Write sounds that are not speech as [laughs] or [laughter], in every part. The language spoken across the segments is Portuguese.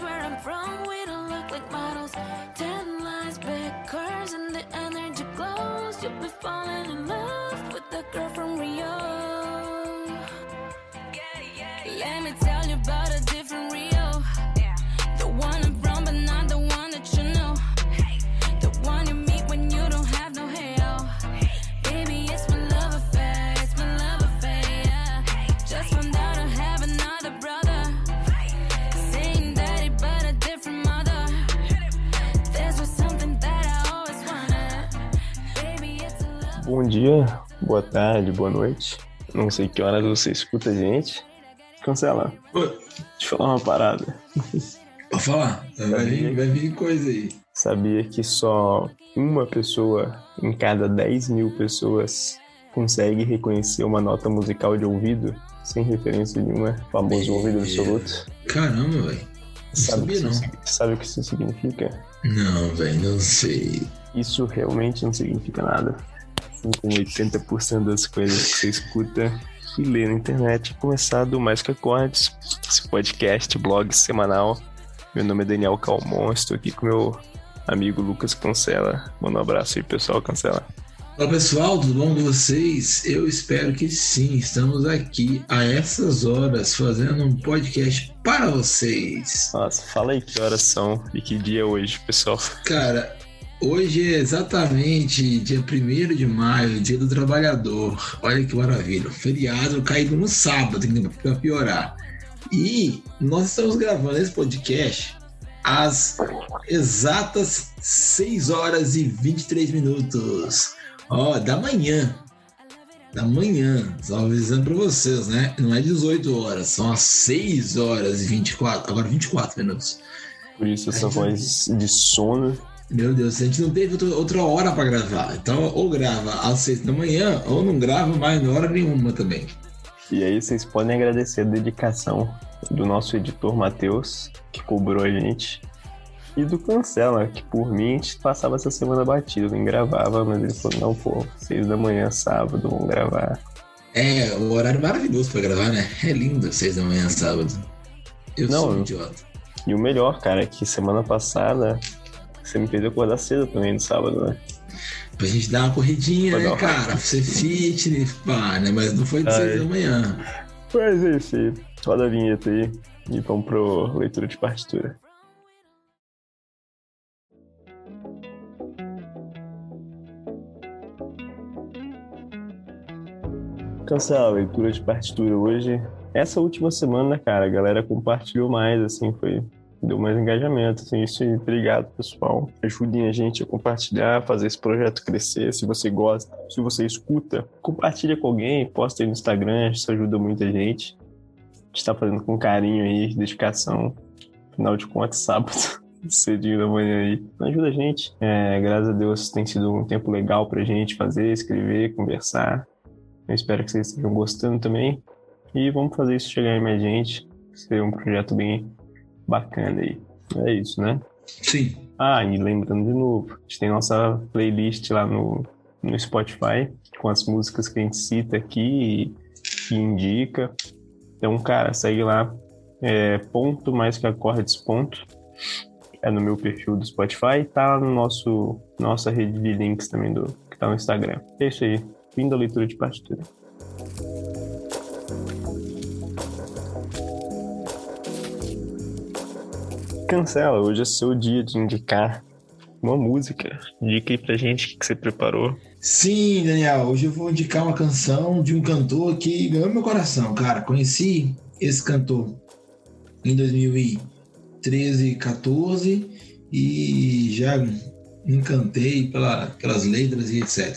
Where I'm from, we don't look like models. Ten lines, big cars, and the energy glows. You'll be falling in love dia, boa tarde, boa noite. Não sei que horas você escuta a gente. Cancela. Oi, Deixa eu falar uma parada. Pode falar, vai vir, vai vir coisa aí. Sabia que só uma pessoa em cada 10 mil pessoas consegue reconhecer uma nota musical de ouvido sem referência nenhuma, famoso ouvido absoluto? Caramba, velho. Sabe, sabia, isso, não. sabe o que isso significa? Não, velho, não sei. Isso realmente não significa nada. Como 80% das coisas que você escuta e lê na internet, começar do Mais Que Acordes, esse podcast, blog semanal. Meu nome é Daniel Calmon, estou aqui com meu amigo Lucas Cancela. Manda um abraço aí, pessoal, Cancela. Olá pessoal, tudo bom com vocês? Eu espero que sim. Estamos aqui a essas horas fazendo um podcast para vocês. Nossa, fala aí que horas são e que dia é hoje, pessoal. Cara, hoje é exatamente dia 1 de maio, dia do trabalhador. Olha que maravilha. Feriado caído no sábado, para piorar. E nós estamos gravando esse podcast às exatas 6 horas e 23 minutos. Ó, da manhã. Da manhã. Só avisando para vocês, né? Não é 18 horas, são às 6 horas e 24. Agora 24 minutos. Por isso essa voz de sono. Meu Deus, a gente não teve outra- outra hora para gravar. Então, ou grava às 6 da manhã, ou não grava mais em hora nenhuma também. E aí vocês podem agradecer a dedicação do nosso editor Matheus, que cobrou a gente, e do Cancela, que por mim a gente passava essa semana batido, nem gravava, mas ele falou, não, pô, seis da manhã, sábado, vamos gravar. É, o horário maravilhoso para gravar, né? É lindo, 6 da manhã, sábado. Eu Não, sou um idiota. E o melhor, cara, é que semana passada você me fez acordar cedo também no sábado, né? Pra gente dar uma corridinha, Foi né, cara? Pra ser fitness, pá, né? Mas não foi de Ai. 6 da manhã. Mas é isso aí, roda a vinheta aí e vamos pro leitura de partitura. Cancela a leitura de partitura hoje. Essa última semana, cara, a galera compartilhou mais, assim, foi. Deu mais engajamento, assim, isso. Obrigado, pessoal. Ajudem a gente a compartilhar, fazer esse projeto crescer. Se você gosta, se você escuta, compartilha com alguém, posta aí no Instagram, isso ajuda muita gente. A gente tá fazendo com carinho aí, dedicação. Afinal de contas, [laughs] sábado, cedinho da manhã aí. Ajuda a gente. É, graças a Deus tem sido um tempo legal pra gente fazer, escrever, conversar. Eu espero que vocês estejam gostando também. E vamos fazer isso chegar em mais gente. Ser um projeto bem bacana aí. É isso, né? Sim. Ah, e lembrando de novo, a gente tem nossa playlist lá no, no Spotify, com as músicas que a gente cita aqui e, e indica. Então, cara, segue lá, é, ponto mais que acordes ponto. É no meu perfil do Spotify, tá lá no nosso nossa rede de links também do que tá no Instagram. É isso aí. Fim da leitura de partitura. Cancela, hoje é seu dia de indicar uma música. Indica aí pra gente o que você preparou. Sim, Daniel, hoje eu vou indicar uma canção de um cantor que ganhou meu coração, cara. Conheci esse cantor em 2013, 14 e já me encantei pela, pelas letras e etc.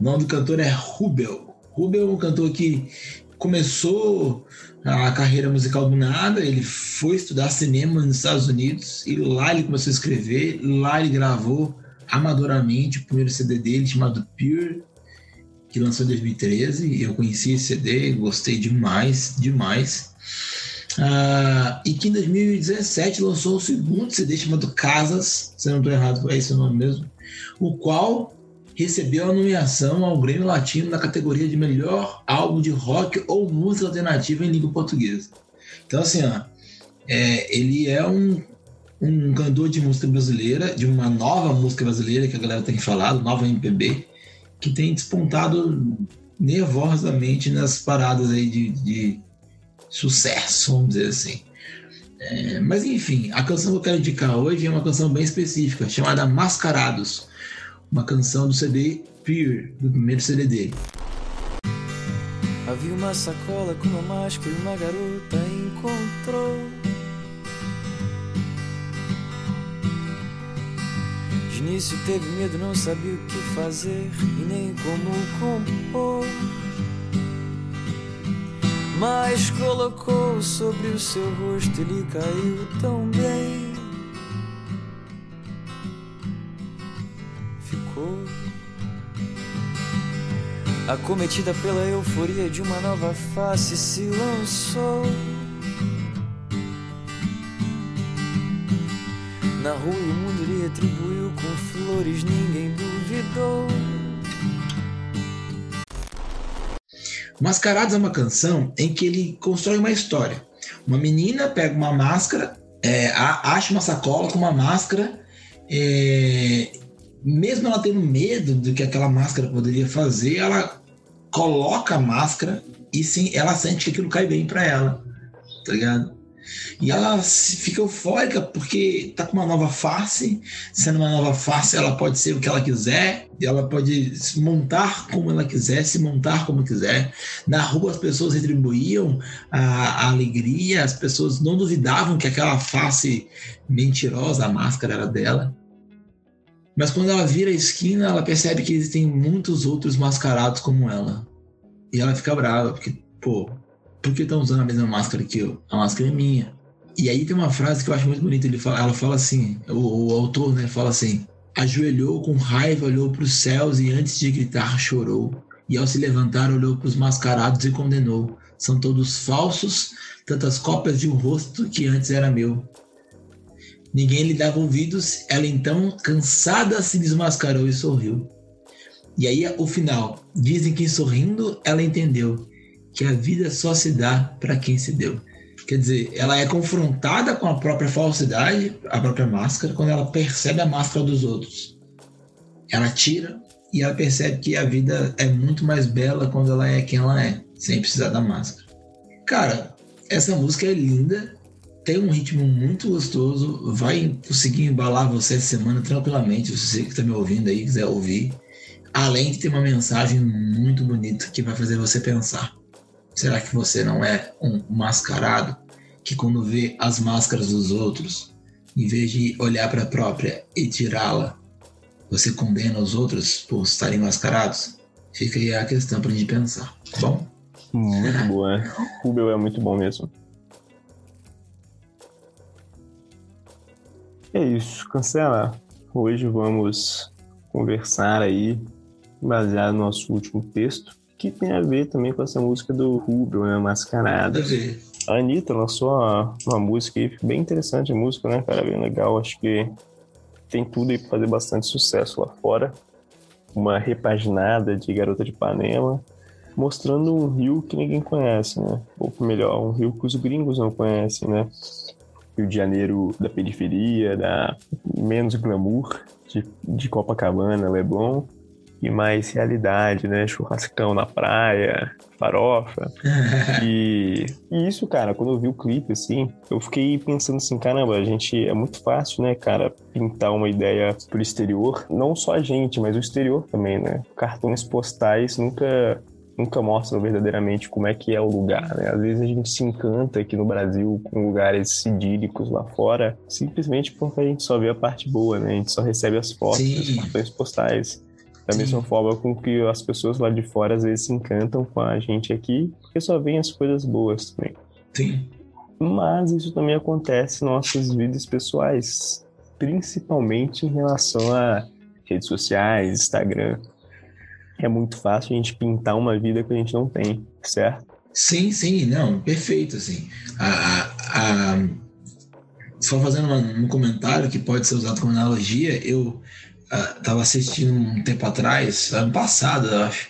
O nome do cantor é Rubel. Rubel é um cantor que começou a carreira musical do nada, ele foi estudar cinema nos Estados Unidos e lá ele começou a escrever, lá ele gravou amadoramente o primeiro CD dele chamado Pure, que lançou em 2013. Eu conheci esse CD, gostei demais, demais. Ah, e que em 2017 lançou o segundo CD chamado Casas, se não estou errado, é esse o nome mesmo, o qual recebeu a nomeação ao Grêmio Latino na categoria de melhor álbum de rock ou música alternativa em língua portuguesa. Então, assim, ó, É, ele é um, um cantor de música brasileira, de uma nova música brasileira que a galera tem falado, nova MPB, que tem despontado nervosamente nas paradas aí de, de sucesso, vamos dizer assim. É, mas enfim, a canção que eu quero indicar hoje é uma canção bem específica, chamada Mascarados, uma canção do CD Fear, do primeiro CD dele. Havia uma sacola com uma máscara e uma garota encontrou. De início teve medo, não sabia o que fazer e nem como compor. Mas colocou sobre o seu rosto, ele caiu tão bem. Ficou acometida pela euforia de uma nova face, se lançou. Na rua o mundo lhe retribuiu com flores, ninguém duvidou. Mascarados é uma canção em que ele constrói uma história. Uma menina pega uma máscara, é, acha uma sacola com uma máscara, é, mesmo ela tendo medo do que aquela máscara poderia fazer, ela coloca a máscara e sim, ela sente que aquilo cai bem para ela, tá ligado? E ela fica eufórica porque tá com uma nova face. Sendo uma nova face, ela pode ser o que ela quiser, ela pode se montar como ela quiser, se montar como quiser. Na rua, as pessoas retribuíam a, a alegria, as pessoas não duvidavam que aquela face mentirosa, a máscara era dela. Mas quando ela vira a esquina, ela percebe que existem muitos outros mascarados como ela. E ela fica brava, porque, pô, por que estão usando a mesma máscara que eu? A máscara é minha. E aí tem uma frase que eu acho muito bonita. Ele fala, ela fala assim, o, o autor né, fala assim: ajoelhou com raiva, olhou para os céus e antes de gritar chorou. E ao se levantar olhou para os mascarados e condenou: são todos falsos, tantas cópias de um rosto que antes era meu. Ninguém lhe dava ouvidos. Ela então, cansada, se desmascarou e sorriu. E aí o final. Dizem que sorrindo ela entendeu que a vida só se dá para quem se deu. Quer dizer, ela é confrontada com a própria falsidade, a própria máscara, quando ela percebe a máscara dos outros. Ela tira e ela percebe que a vida é muito mais bela quando ela é quem ela é, sem precisar da máscara. Cara, essa música é linda, tem um ritmo muito gostoso, vai conseguir embalar você essa semana tranquilamente, se você que está me ouvindo aí quiser ouvir. Além de ter uma mensagem muito bonita que vai fazer você pensar. Será que você não é um mascarado que, quando vê as máscaras dos outros, em vez de olhar para a própria e tirá-la, você condena os outros por estarem mascarados? Fica aí a questão para a gente pensar, tá bom? Muito [laughs] boa. né? Rubel é muito bom mesmo. É isso, cancela. Hoje vamos conversar aí, baseado no nosso último texto, que tem a ver também com essa música do Rubio, né? Mascarada. A Anitta lançou uma, uma música aí, bem interessante a música, né, cara? Bem legal. Acho que tem tudo aí pra fazer bastante sucesso lá fora. Uma repaginada de Garota de Ipanema, mostrando um rio que ninguém conhece, né? Ou melhor, um rio que os gringos não conhecem, né? Rio de Janeiro da periferia, da menos glamour de, de Copacabana, Leblon, e mais realidade, né? Churrascão na praia, farofa. [laughs] E, e isso, cara, quando eu vi o clipe, assim, eu fiquei pensando assim, caramba, a gente é muito fácil, né, cara, pintar uma ideia pro exterior. Não só a gente, mas o exterior também, né? Cartões postais nunca nunca mostram verdadeiramente como é que é o lugar, né? Às vezes a gente se encanta aqui no Brasil com lugares idílicos lá fora, simplesmente porque a gente só vê a parte boa, né? A gente só recebe as fotos, Sim. os cartões postais. Da Sim. mesma forma com que as pessoas lá de fora às vezes se encantam com a gente aqui, porque só vem as coisas boas também. Sim. Mas isso também acontece em nossas vidas pessoais, principalmente em relação a redes sociais, Instagram. É muito fácil a gente pintar uma vida que a gente não tem, certo? Sim, sim, não, perfeito, assim. A, a, só fazendo uma- um comentário que pode ser usado como analogia, eu estava assistindo um tempo atrás, ano passado, eu acho,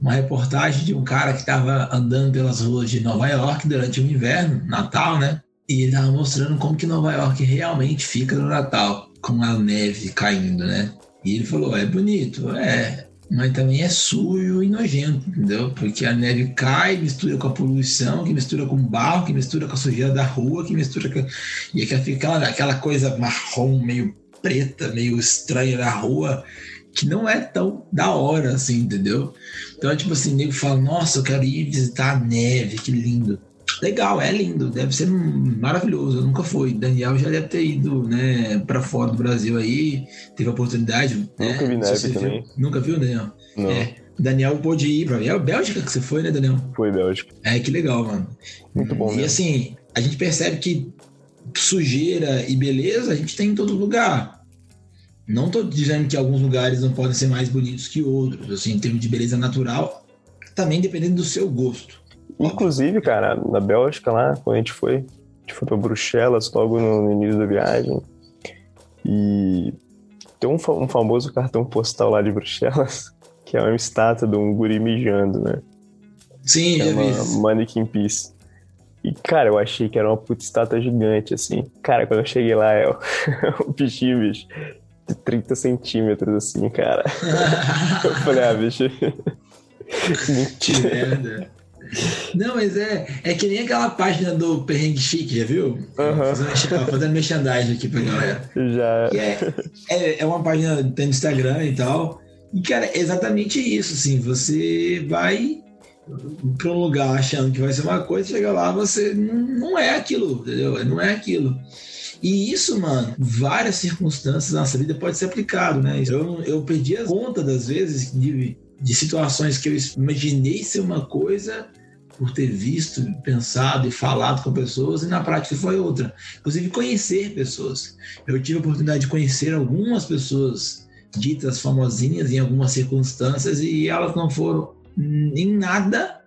uma reportagem de um cara que estava andando pelas ruas de Nova York durante o inverno, Natal, né? E ele tava mostrando como que Nova York realmente fica no Natal, com a neve caindo, né? E ele falou: é bonito, é, mas também é sujo e nojento, entendeu? Porque a neve cai, mistura com a poluição, que mistura com o barro, que mistura com a sujeira da rua, que mistura com. E aquela, aquela coisa marrom, meio preta, meio estranha na rua, que não é tão da hora assim, entendeu? Então, é tipo assim, nego fala: nossa, eu quero ir visitar a neve, que lindo. Legal, é lindo, deve ser maravilhoso. Eu nunca fui. Daniel já deve ter ido, né, para fora do Brasil aí, teve a oportunidade. Nunca né? vi Se neve você viu- também. Nunca viu, Daniel? Não, É. Daniel pôde ir pra. É a Bélgica que você foi, né, Daniel? foi Bélgica. É, que legal, mano. Muito bom E mesmo. assim, a gente percebe que sujeira e beleza a gente tem em todo lugar. Não tô dizendo que alguns lugares não podem ser mais bonitos que outros, assim, em termos de beleza natural, também dependendo do seu gosto. Inclusive, cara, na Bélgica lá, quando a gente foi, a gente foi pra Bruxelas logo no, início da viagem. E tem um, um famoso cartão postal lá de Bruxelas, [laughs] que é uma estátua de um guri mijando, né? Sim, já vi. Isso. Mannequin Peace. E, cara, eu achei que era uma puta estátua gigante, assim. Cara, quando eu cheguei lá, é o [laughs] bichinho, bicho, de 30 centímetros, assim, cara. [laughs] Eu falei, ah, bicho. Que Mentira. merda. Não, mas é, é que nem aquela página do Perrengue Chique, já viu? Aham. Fazendo, fazendo merchandising aqui pra galera. Já. É, é, é uma página tem no Instagram e tal. E, cara, é exatamente isso, assim. Você vai pra um lugar achando que vai ser uma coisa, chega lá, você não, não é aquilo, entendeu? Não é aquilo. E isso, mano, várias circunstâncias na nossa vida pode ser aplicado, né? Eu, eu perdi a conta das vezes de, de situações que eu imaginei ser uma coisa por ter visto, pensado e falado com pessoas e na prática foi outra. Inclusive conhecer pessoas. Eu tive a oportunidade de conhecer algumas pessoas ditas famosinhas em algumas circunstâncias e elas não foram em nada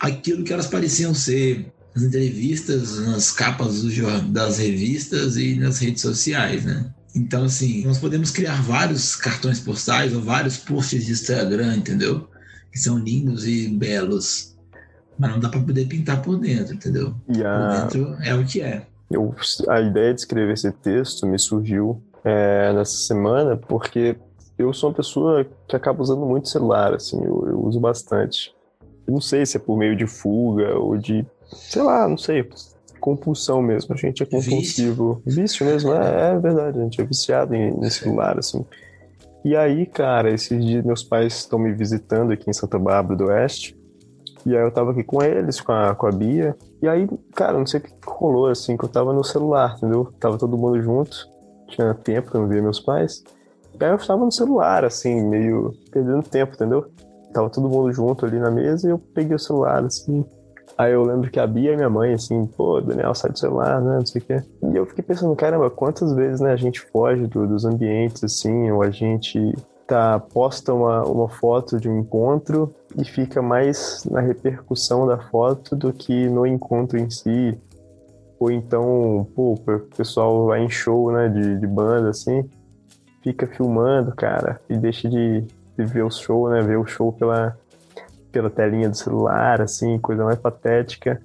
aquilo que elas pareciam ser nas entrevistas, nas capas das revistas e nas redes sociais, né? Então, assim, nós podemos criar vários cartões postais ou vários posts de Instagram, entendeu? Que são lindos e belos. Mas não dá para poder pintar por dentro, entendeu? E Por a, dentro é o que é. eu, a ideia de escrever esse texto me surgiu é, nessa semana porque eu sou uma pessoa que acaba usando muito celular, assim, eu, eu uso bastante. Eu não sei se é por meio de fuga ou de, sei lá, não sei, compulsão mesmo. A gente é Vício. compulsivo. Vício mesmo, é, é verdade, a gente é viciado em, em celular, assim. E aí, cara, esses dias meus pais estão me visitando aqui em Santa Bárbara do Oeste. E aí eu tava aqui com eles, com a, com a Bia. E aí, cara, não sei o que rolou, assim, que eu tava no celular, entendeu? Tava todo mundo junto. Tinha tempo que eu não via meus pais. E aí eu tava no celular, assim, meio perdendo tempo, entendeu? Tava todo mundo junto ali na mesa e eu peguei o celular, assim. Aí eu lembro que a Bia e minha mãe, assim, pô, Daniel, sai do celular, né, não sei o quê. E eu fiquei pensando, caramba, quantas vezes, né, a gente foge do- dos ambientes, assim, ou a gente tá, posta uma, uma foto de um encontro e fica mais na repercussão da foto do que no encontro em si. Ou então, pô, o pessoal vai em show, né, de, de banda, assim, fica filmando, cara, e deixa de, de ver o show, né, ver o show pela, pela telinha do celular, assim, coisa mais patética.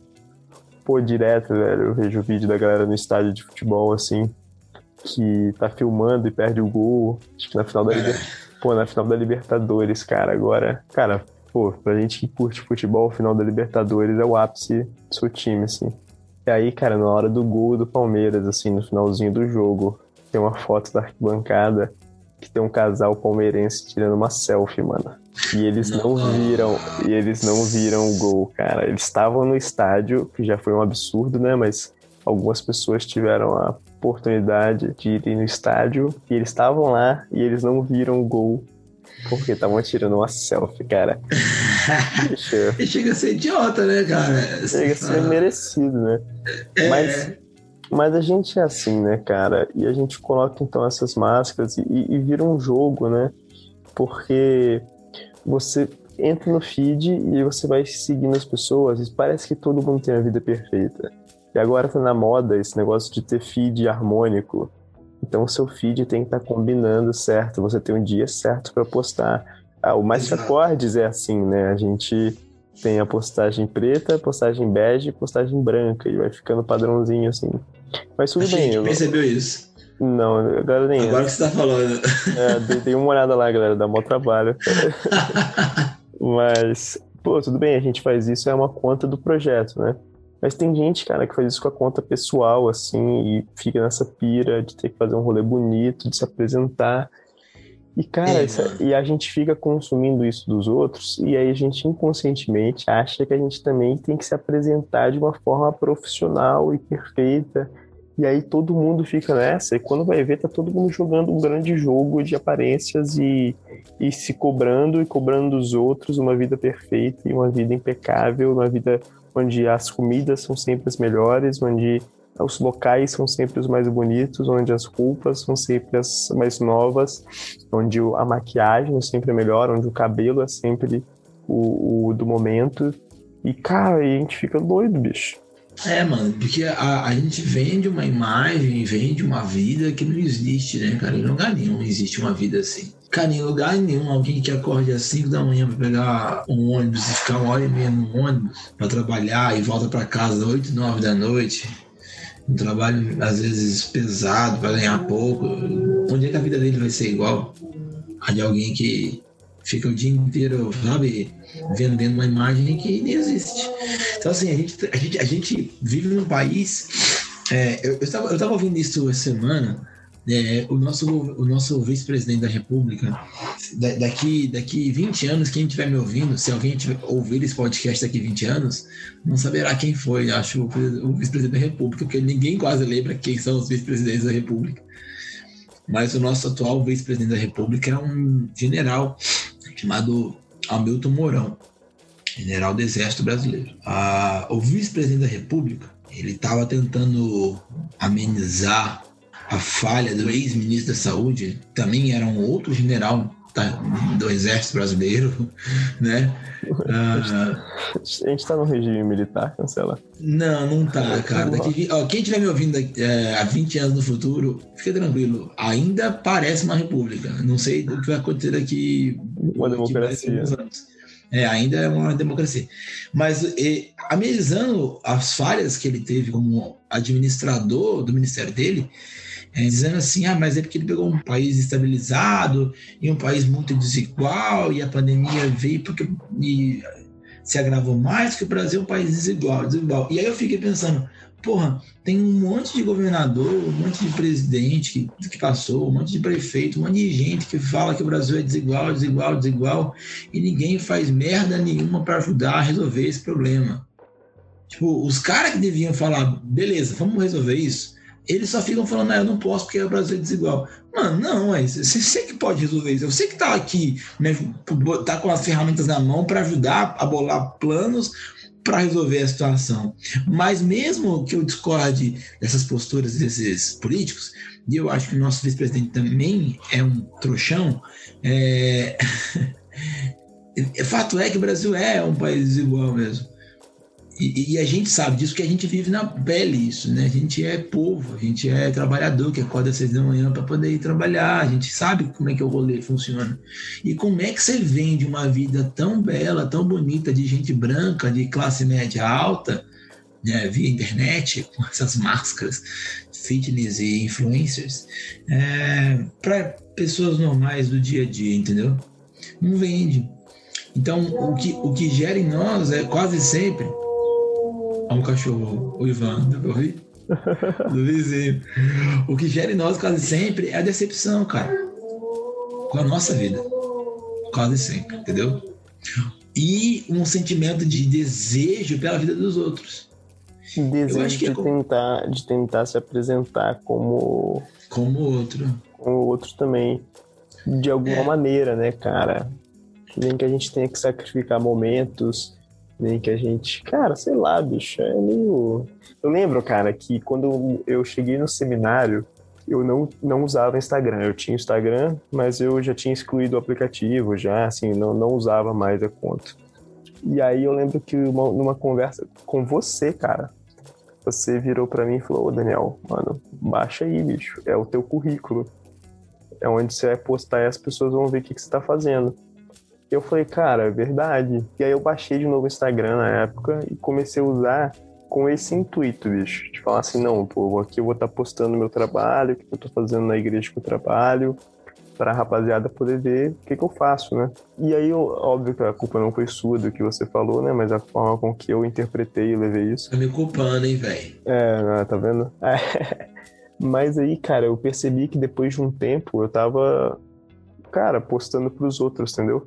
Pô, direto, velho, eu vejo vídeo da galera no estádio de futebol, assim, que tá filmando e perde o gol. Acho que na final da, Liber... [laughs] pô, na final da Libertadores, cara, agora, cara, pô, pra gente que curte futebol, o final da Libertadores é o ápice do seu time, assim. E aí, cara, na hora do gol do Palmeiras, assim, no finalzinho do jogo, tem uma foto da arquibancada que tem um casal palmeirense tirando uma selfie, mano. E eles não viram, e eles não viram o gol, cara. Eles estavam no estádio, que já foi um absurdo, né? Mas algumas pessoas tiveram a oportunidade de irem no estádio e eles estavam lá e eles não viram o gol porque estavam tirando uma selfie, cara. [laughs] E chega a ser idiota, né, cara? chega a ser merecido, né? É, Mas, mas a gente é assim, né, cara? E a gente coloca então essas máscaras e, e vira um jogo, né? Porque você entra no feed e você vai seguindo as pessoas e parece que todo mundo tem a vida perfeita. E agora tá na moda esse negócio de ter feed harmônico. Então o seu feed tem que estar combinando certo, você tem um dia certo para postar. Ah, o Mais. Acordes é assim, né? A gente tem a postagem preta, postagem bege e postagem branca. E vai ficando padrãozinho assim. Mas tudo A bem. gente eu- percebeu isso. Não, a galera nem. Agora que você tá falando. É, dei, dei uma olhada lá, galera, dá mó trabalho. [laughs] Mas, pô, tudo bem, a gente faz isso, é uma conta do projeto, né? Mas tem gente, cara, que faz isso com a conta pessoal, assim, e fica nessa pira de ter que fazer um rolê bonito, de se apresentar. E, cara, É, mano. e a gente fica consumindo isso dos outros, e aí a gente inconscientemente acha que a gente também tem que se apresentar de uma forma profissional e perfeita. E aí todo mundo fica nessa, e quando vai ver, tá todo mundo jogando um grande jogo de aparências e, e se cobrando e cobrando dos outros uma vida perfeita e uma vida impecável, uma vida onde as comidas são sempre as melhores, onde os locais são sempre os mais bonitos, onde as roupas são sempre as mais novas, onde a maquiagem é sempre melhor, onde o cabelo é sempre o, o do momento. E, cara, a gente fica doido, bicho. É, mano, porque a, a gente vende uma imagem, vende uma vida que não existe, né, cara? Em lugar nenhum existe uma vida assim. Cara, em lugar nenhum, alguém que acorde às 5 da manhã pra pegar um ônibus e ficar uma hora e meia no ônibus pra trabalhar e volta pra casa às 8, 9 da noite. Um trabalho, às vezes, pesado pra ganhar pouco. Onde é que a vida dele vai ser igual a de alguém que fica o dia inteiro, sabe, vendendo uma imagem que nem existe. Então, assim, a gente, a gente, a gente vive num país. é, eu, eu, estava, eu estava ouvindo isso essa semana. É, o nosso, o nosso vice-presidente da República, da- daqui, daqui 20 anos, quem estiver me ouvindo, se alguém tiver, ouvir esse podcast daqui 20 anos, não saberá quem foi, acho, o, pres- o vice-presidente da República, porque ninguém quase lembra quem são os vice-presidentes da República. Mas o nosso atual vice-presidente da República é um general chamado Hamilton Mourão general do Exército Brasileiro. Ah, o vice-presidente da República, ele estava tentando amenizar a falha do ex-ministro da Saúde, também era um outro general do Exército Brasileiro, [laughs] né? Ah, A gente tá no regime militar, cancela. não, não tá, cara. Daqui, ó, quem estiver me ouvindo é, há 20 anos no futuro, fica tranquilo. Ainda parece uma república. Não sei o que vai acontecer daqui. Uma democracia. É, ainda é uma democracia. Mas e, amenizando as falhas que ele teve como administrador do ministério dele, é, dizendo assim, ah, mas é porque ele pegou um país estabilizado e um país muito desigual e a pandemia veio porque e se agravou mais que o Brasil é um país desigual, desigual. E aí eu fiquei pensando, porra, tem um monte de governador, um monte de presidente que, que passou, um monte de prefeito, um monte de gente que fala que o Brasil é desigual, desigual, desigual, e ninguém faz merda nenhuma para ajudar a resolver esse problema. Tipo, os caras que deviam falar, beleza, vamos resolver isso, eles só ficam falando, ah, eu não posso porque o Brasil é desigual. Mano, não, é você, que pode resolver isso. Você que tá aqui, né, tá com as ferramentas na mão para ajudar a bolar planos para resolver a situação. Mas mesmo que eu discorde dessas posturas desses políticos, e eu acho que o nosso vice-presidente também é um trouxão, é... [laughs] fato é que o Brasil é um país desigual mesmo. E, e, a gente sabe disso que a gente vive na pele isso, né? A gente é povo, a gente é trabalhador que acorda às seis da manhã para poder ir trabalhar. A gente sabe como é que o rolê funciona. E como é que você vende uma vida tão bela, tão bonita de gente branca, de classe média alta, né, via internet, [laughs] com essas máscaras, fitness e influencers, é, para pessoas normais do dia a dia, entendeu? Não vende. Então, o que, o que gera em nós é quase sempre Olha um cachorro, o Ivan, ouvir? Do vizinho. O que gera em nós quase sempre é a decepção, cara. Com a nossa vida. Quase sempre, entendeu? E um sentimento de desejo pela vida dos outros. Desejo de, é como... tentar, de tentar se apresentar como. Como outro. Como outro também. De alguma é. maneira, né, cara? Nem que a gente tenha que sacrificar momentos nem que a gente. Cara, sei lá, bicho, é meio. Eu lembro, cara, que quando eu cheguei no seminário, eu não, não usava Instagram. Eu tinha Instagram, mas eu já tinha excluído o aplicativo, já, assim, não, não usava mais a conta. E aí eu lembro que uma, numa conversa com você, cara, você virou para mim e falou: Ô Daniel, mano, baixa aí, bicho, é o teu currículo. É onde você vai postar e as pessoas vão ver o que, que você tá fazendo. Eu falei, cara, é verdade. E aí eu baixei de novo o Instagram na época e comecei a usar com esse intuito, bicho. De falar assim, não, pô, aqui eu vou estar tá postando meu trabalho, o que eu tô fazendo na igreja que eu trabalho, para a rapaziada poder ver o que, que eu faço, né? E aí, óbvio que a culpa não foi sua do que você falou, né? Mas a forma com que eu interpretei e levei isso. Tá me culpando, hein, velho? É, né, tá vendo? É. [laughs] Mas aí, cara, eu percebi que depois de um tempo eu tava, cara, postando pros outros, entendeu?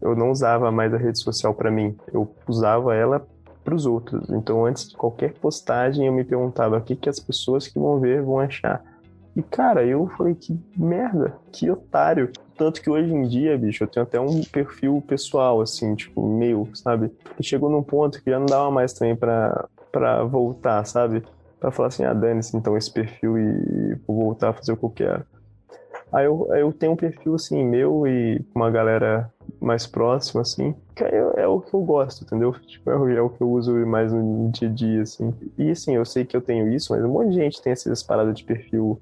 Eu não usava mais a rede social para mim, eu usava ela pros outros. Então, antes de qualquer postagem, eu me perguntava o que, que as pessoas que vão ver vão achar. E, cara, eu falei, que merda, que otário. Tanto que hoje em dia, bicho, eu tenho até um perfil pessoal, assim, tipo, meu, sabe? E chegou num ponto que já não dava mais também pra voltar, sabe? Pra falar assim, ah, dane-se então esse perfil e vou voltar a fazer o que eu quero. Aí eu, aí eu tenho um perfil, assim, meu e uma galera mais próxima, assim, é, é, o que eu gosto, entendeu? Tipo, é, é, o que eu uso mais no dia a dia, assim. E, assim, eu sei que eu tenho isso, mas um monte de gente tem essas paradas de perfil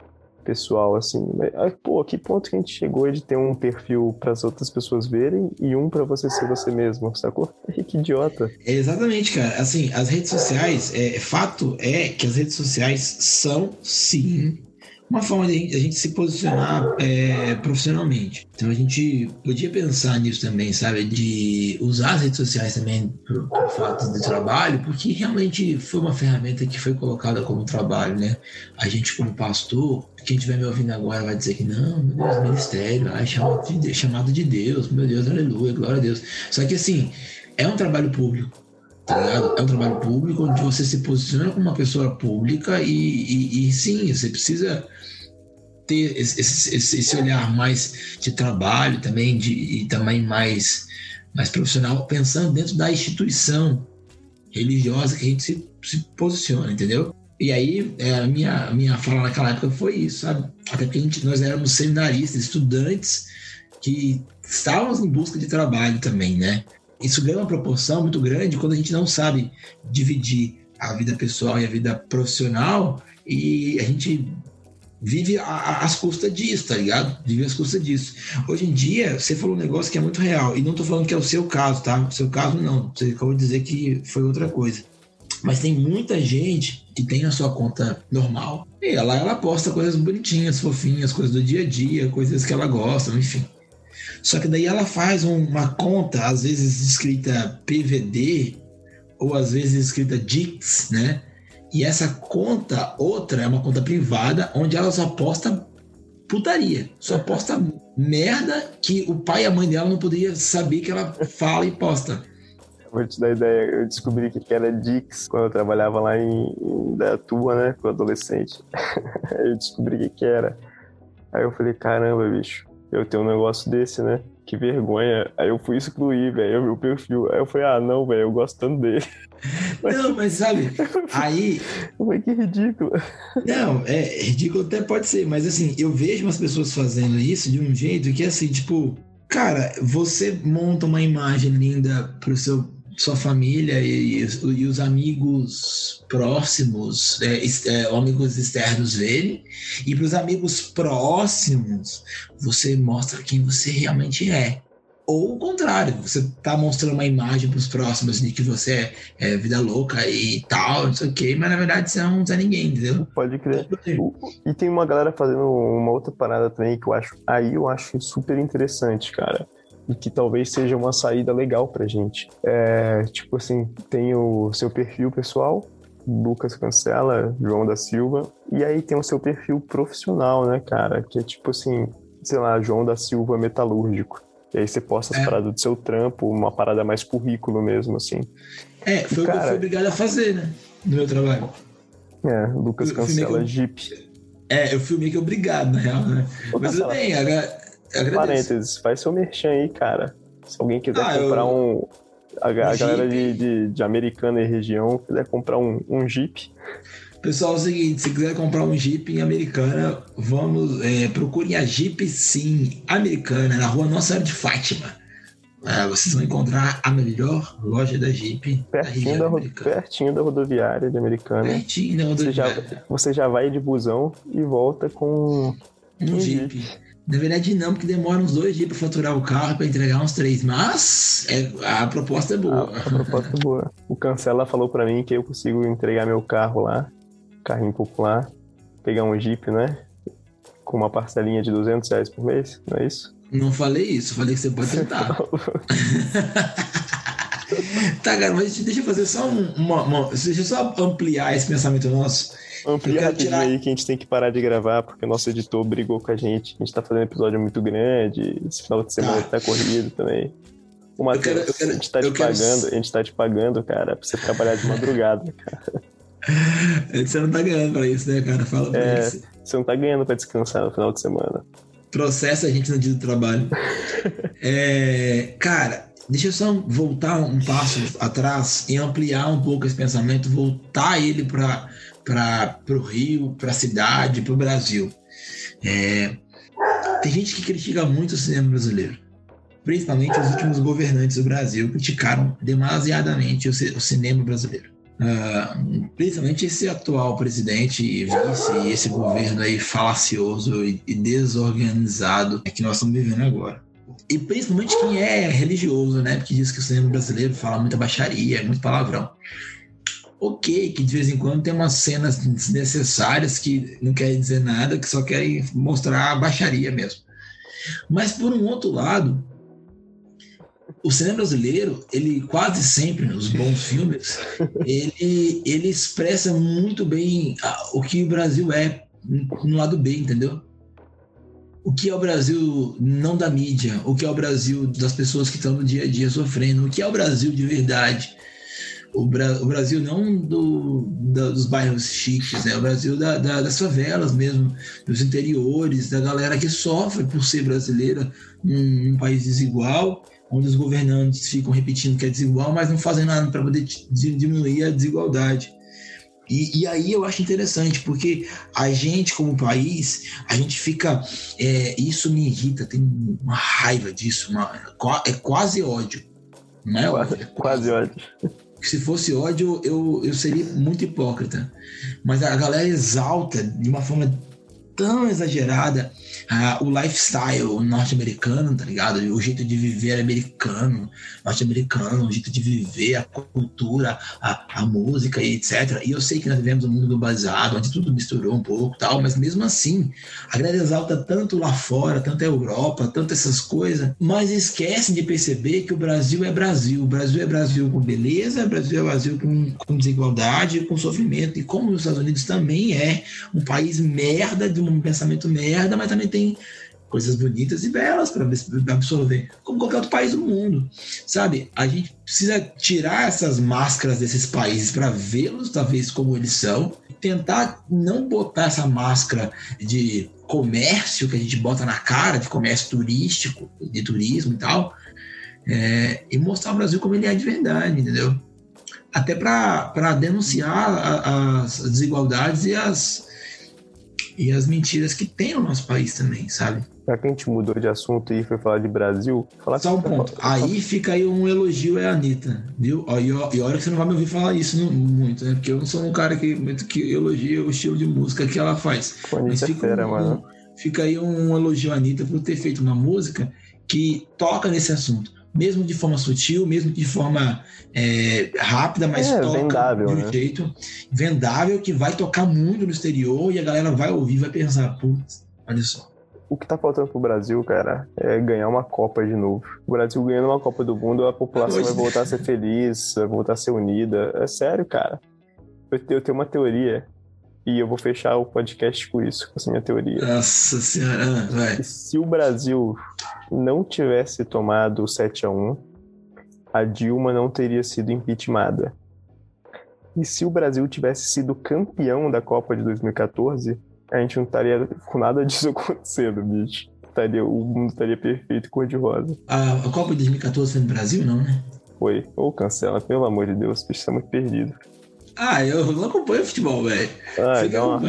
pessoal, assim. Mas, pô, que ponto que a gente chegou de ter um perfil para as outras pessoas verem e um para você ser você mesmo, sacou? [laughs] Que idiota. É exatamente, cara. Assim, as redes sociais, é, fato é que as redes sociais são, sim, uma forma de a gente se posicionar é, profissionalmente. Então a gente podia pensar nisso também, sabe? De usar as redes sociais também para fato de trabalho, porque realmente foi uma ferramenta que foi colocada como trabalho, né? A gente, como pastor, quem estiver me ouvindo agora vai dizer que não, meu Deus, ministério, ai, chamado de, chamado de Deus, meu Deus, aleluia, glória a Deus. Só que assim, é um trabalho público tá? É um trabalho público onde você se posiciona como uma pessoa pública e, e, e sim, você precisa ter esse, esse, esse, olhar mais de trabalho também de, e também mais, mais profissional, pensando dentro da instituição religiosa que a gente se, se posiciona, entendeu? E aí, é, a minha, a minha fala naquela época foi isso, sabe? Até porque gente, nós éramos seminaristas, estudantes que estávamos em busca de trabalho também, né? Isso ganha uma proporção muito grande quando a gente não sabe dividir a vida pessoal e a vida profissional e a gente vive às custas disso, tá ligado? Vive às custas disso. Hoje em dia, você falou um negócio que é muito real, e não tô falando que é o seu caso, tá? O seu caso não, você acabou de dizer que foi outra coisa. Mas tem muita gente que tem a sua conta normal, e ela, ela posta coisas bonitinhas, fofinhas, coisas do dia a dia, coisas que ela gosta, enfim. Só que daí ela faz uma conta, às vezes escrita PVD, ou às vezes escrita Dix, né? E essa conta, outra, é uma conta privada, onde ela só posta putaria. Só posta merda que o pai e a mãe dela não poderiam saber que ela fala e posta. Vou te dar ideia, eu descobri que era Dix quando eu trabalhava lá em, em Dayatuba, né, com adolescente. [laughs] eu descobri que era. Aí eu falei, caramba, bicho, eu tenho um negócio desse, né? que vergonha. Aí eu fui excluir, velho, o meu perfil. Aí eu falei, ah, não, velho, eu gosto tanto dele. [laughs] Não, mas sabe, aí. Foi que ridículo. Não, é ridículo até pode ser, mas assim, eu vejo umas pessoas fazendo isso de um jeito que é assim, tipo, cara, você monta uma imagem linda pro seu sua família e, e, os amigos próximos, é, é, amigos externos verem, e para os amigos próximos você mostra quem você realmente é. Ou o contrário, você está mostrando uma imagem para os próximos de que você é, é, vida louca e tal, não sei o quê, mas na verdade você não é ninguém, entendeu? Pode crer. E tem uma galera fazendo uma outra parada também que eu acho, aí eu acho super interessante, cara e que talvez seja uma saída legal pra gente. É, tipo assim, tem o seu perfil pessoal, Lucas Cancela, João da Silva, e aí tem o seu perfil profissional, né, cara? Que é tipo assim, sei lá, João da Silva metalúrgico. E aí você posta as é. paradas do seu trampo, uma parada mais currículo mesmo, assim. É, foi o que eu fui obrigado a fazer, né? No meu trabalho. É, Lucas eu, Cancela eu, Jeep. É, eu fui meio que obrigado, na real, né? Mas tudo bem, agora Parênteses, faz seu merchan aí, cara. Se alguém quiser ah, comprar eu... um. A, a galera de, de, de, Americana e região quiser comprar um, um Jeep. Pessoal, é o seguinte, se quiser comprar um Jeep em Americana, vamos, é, procurem a Jeep Sim Americana, na rua Nossa Senhora de Fátima. É, vocês vão encontrar a melhor loja da Jeep pertinho da, da pertinho da rodoviária de Americana. Pertinho da rodoviária. Você já, você já vai de busão e volta com um, um Jeep. Jeep. Na verdade, não, porque demora uns dois dias para faturar o carro para entregar uns três. Mas é, a proposta é boa. A, a proposta é boa. O Cancela falou para mim que eu consigo entregar meu carro lá, carrinho popular, pegar um Jeep, né? Com uma parcelinha de 200 reais por mês, não é isso? Não falei isso, falei que você pode tentar. [laughs] tá, cara, mas deixa eu fazer só um, uma, uma, Deixa eu só ampliar esse pensamento nosso. Amplia tirar... aí que a gente tem que parar de gravar, porque o nosso editor brigou com a gente. A gente tá fazendo um episódio muito grande, esse final de semana tá, tá corrido também. O Matheus, a gente tá te quero... pagando, a gente tá te pagando, cara, pra você trabalhar de madrugada, cara. [laughs] Você não tá ganhando pra isso, né, cara? Fala pra é, isso. Você não tá ganhando pra descansar no final de semana. Processa a gente no dia do trabalho. [laughs] é, cara, deixa eu só voltar um passo atrás e ampliar um pouco esse pensamento, voltar ele para o Rio, para a cidade, para o Brasil. É, tem gente que critica muito o cinema brasileiro. Principalmente os últimos governantes do Brasil criticaram demasiadamente o, o cinema brasileiro. Uh, principalmente esse atual presidente e vice, esse governo aí falacioso e, e desorganizado que nós estamos vivendo agora. E principalmente quem é religioso, né? Porque diz que o cinema brasileiro fala muita baixaria, muito palavrão ok, que de vez em quando tem umas cenas desnecessárias que não querem dizer nada, que só querem mostrar a baixaria mesmo. Mas por um outro lado, o cinema brasileiro, ele quase sempre, nos bons filmes, ele, ele expressa muito bem o que o Brasil é no lado B, entendeu? O que é o Brasil não da mídia, o que é o Brasil das pessoas que estão no dia a dia sofrendo, o que é o Brasil de verdade o, Bra o Brasil não do, da, dos bairros chiques, né? O Brasil da, da, das favelas mesmo, dos interiores, da galera que sofre por ser brasileira num, num país desigual, onde os governantes ficam repetindo que é desigual, mas não fazem nada para poder diminuir a desigualdade. E, e, aí eu acho interessante, porque a gente, como país, a gente fica. É, isso me irrita, tem uma raiva disso, uma, é quase ódio. Não é ódio? É quase, quase ódio se fosse ódio eu, eu seria muito hipócrita. Mas a galera exalta de uma forma tão exagerada uh, o lifestyle norte-americano, tá ligado? O jeito de viver americano, norte-americano, o jeito de viver, a cultura, a, a música e etc. E eu sei que nós vivemos um mundo globalizado, onde tudo misturou um pouco tal, mas mesmo assim, a galera exalta tanto lá fora, tanto a Europa, tanto essas coisas, mas esquece de perceber que o Brasil é Brasil. O Brasil é Brasil com beleza, o Brasil é Brasil com, com desigualdade, com sofrimento. E como os Estados Unidos também é um país merda, de um pensamento merda, mas também tem tem coisas bonitas e belas para absorver, como qualquer outro país do mundo, sabe? A gente precisa tirar essas máscaras desses países para vê-los, talvez como eles são, tentar não botar essa máscara de comércio que a gente bota na cara, de comércio turístico, de turismo e tal, é, e mostrar o Brasil como ele é de verdade, entendeu? Até para denunciar a, as desigualdades e as e as mentiras que tem no nosso país também, sabe? Já que a gente mudou de assunto e foi falar de Brasil, falar Só um ponto. Tá... Aí fica aí um elogio é a Anitta, viu? E, e olha que você não vai me ouvir falar isso muito, né? Porque eu não sou um cara que, que elogia o estilo de música que ela faz. Pô, Mas fica, fera, um, mano. fica aí um elogio à Anitta por ter feito uma música que toca nesse assunto mesmo de forma sutil, mesmo de forma é, rápida, mas é, toca vendável, de um né? jeito vendável que vai tocar muito no exterior e a galera vai ouvir, vai pensar, putz, olha só. O que tá faltando pro Brasil, cara, é ganhar uma Copa de novo. O Brasil ganhando uma Copa do Mundo, a população vai voltar a ser feliz, vai voltar a ser unida. É sério, cara. Eu tenho uma teoria e eu vou fechar o podcast com isso, com essa minha teoria. Nossa senhora, ah, vai. Se o Brasil não tivesse tomado o 7 a 1 a Dilma não teria sido impeachmentada. E se o Brasil tivesse sido campeão da Copa de 2014, a gente não estaria com nada disso [laughs] acontecendo, bicho. Estaria, o mundo estaria perfeito cor-de-rosa. A, a Copa de 2014 foi no Brasil, não, né? Foi. Ou cancela, pelo amor de Deus, bicho, tá muito perdido. Ah, eu não acompanho futebol, velho. Ah, então,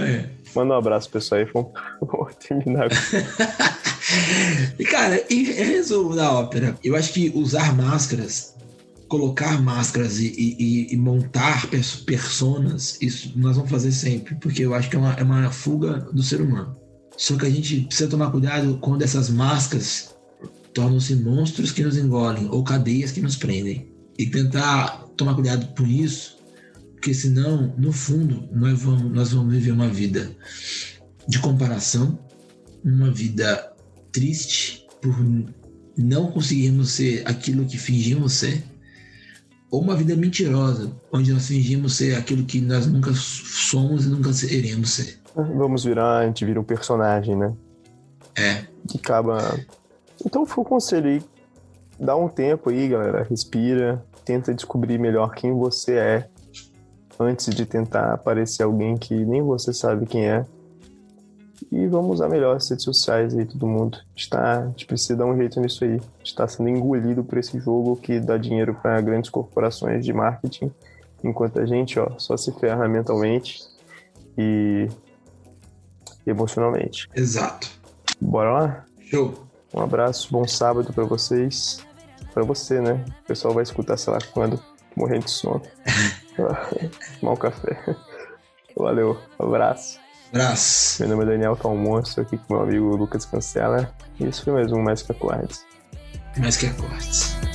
manda um abraço, pessoal aí. Vamos, [laughs] vamos terminar. [laughs] e, cara, em resumo da ópera, eu acho que usar máscaras, colocar máscaras e, e, e montar personas, isso nós vamos fazer sempre, porque eu acho que é uma, é uma fuga do ser humano. Só que a gente precisa tomar cuidado quando essas máscaras tornam-se monstros que nos engolem ou cadeias que nos prendem. E tentar tomar cuidado por isso, porque senão, no fundo, nós vamos, nós vamos viver uma vida de comparação, uma vida triste por não conseguirmos ser aquilo que fingimos ser, ou uma vida mentirosa, onde nós fingimos ser aquilo que nós nunca somos e nunca seremos ser. Vamos virar, a gente vira um personagem, né? É. Que acaba. Então foi o conselho aí. Dá um tempo aí, galera. Respira. Tenta descobrir melhor quem você é. Antes de tentar parecer alguém que nem você sabe quem é. E vamos usar melhor as redes sociais aí, todo mundo. A gente, tá, a gente precisa dar um jeito nisso aí. A gente está sendo engolido por esse jogo que dá dinheiro para grandes corporações de marketing, enquanto a gente ó, só se ferra mentalmente e emocionalmente. Exato. Bora lá? Show. Um abraço, bom sábado para vocês. Para você, né? O pessoal vai escutar, sei lá, quando morrer de sono. [laughs] [laughs] Um café. Valeu, abraço. Abraço. Meu nome é Daniel Calmonstro, estou aqui com meu amigo Lucas Cancela. E isso foi mais um Mais Que Acordes. Mais Que Acordes.